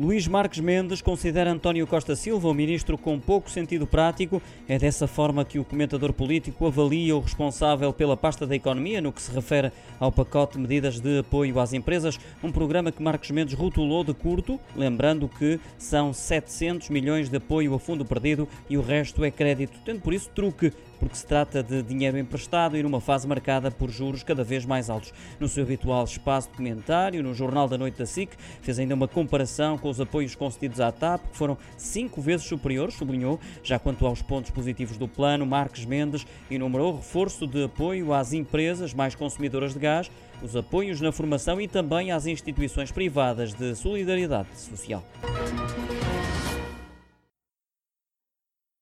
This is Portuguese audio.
Luís Marques Mendes considera António Costa Silva um ministro com pouco sentido prático. É dessa forma que o comentador político avalia o responsável pela pasta da economia no que se refere ao pacote de medidas de apoio às empresas, um programa que Marques Mendes rotulou de curto, lembrando que são 700 milhões de apoio a fundo perdido e o resto é crédito, tendo por isso truque porque se trata de dinheiro emprestado e numa fase marcada por juros cada vez mais altos. No seu habitual espaço de comentário, no Jornal da Noite da SIC, fez ainda uma comparação com os apoios concedidos à TAP, que foram cinco vezes superiores, sublinhou. Já quanto aos pontos positivos do plano, Marques Mendes enumerou reforço de apoio às empresas mais consumidoras de gás, os apoios na formação e também às instituições privadas de solidariedade social.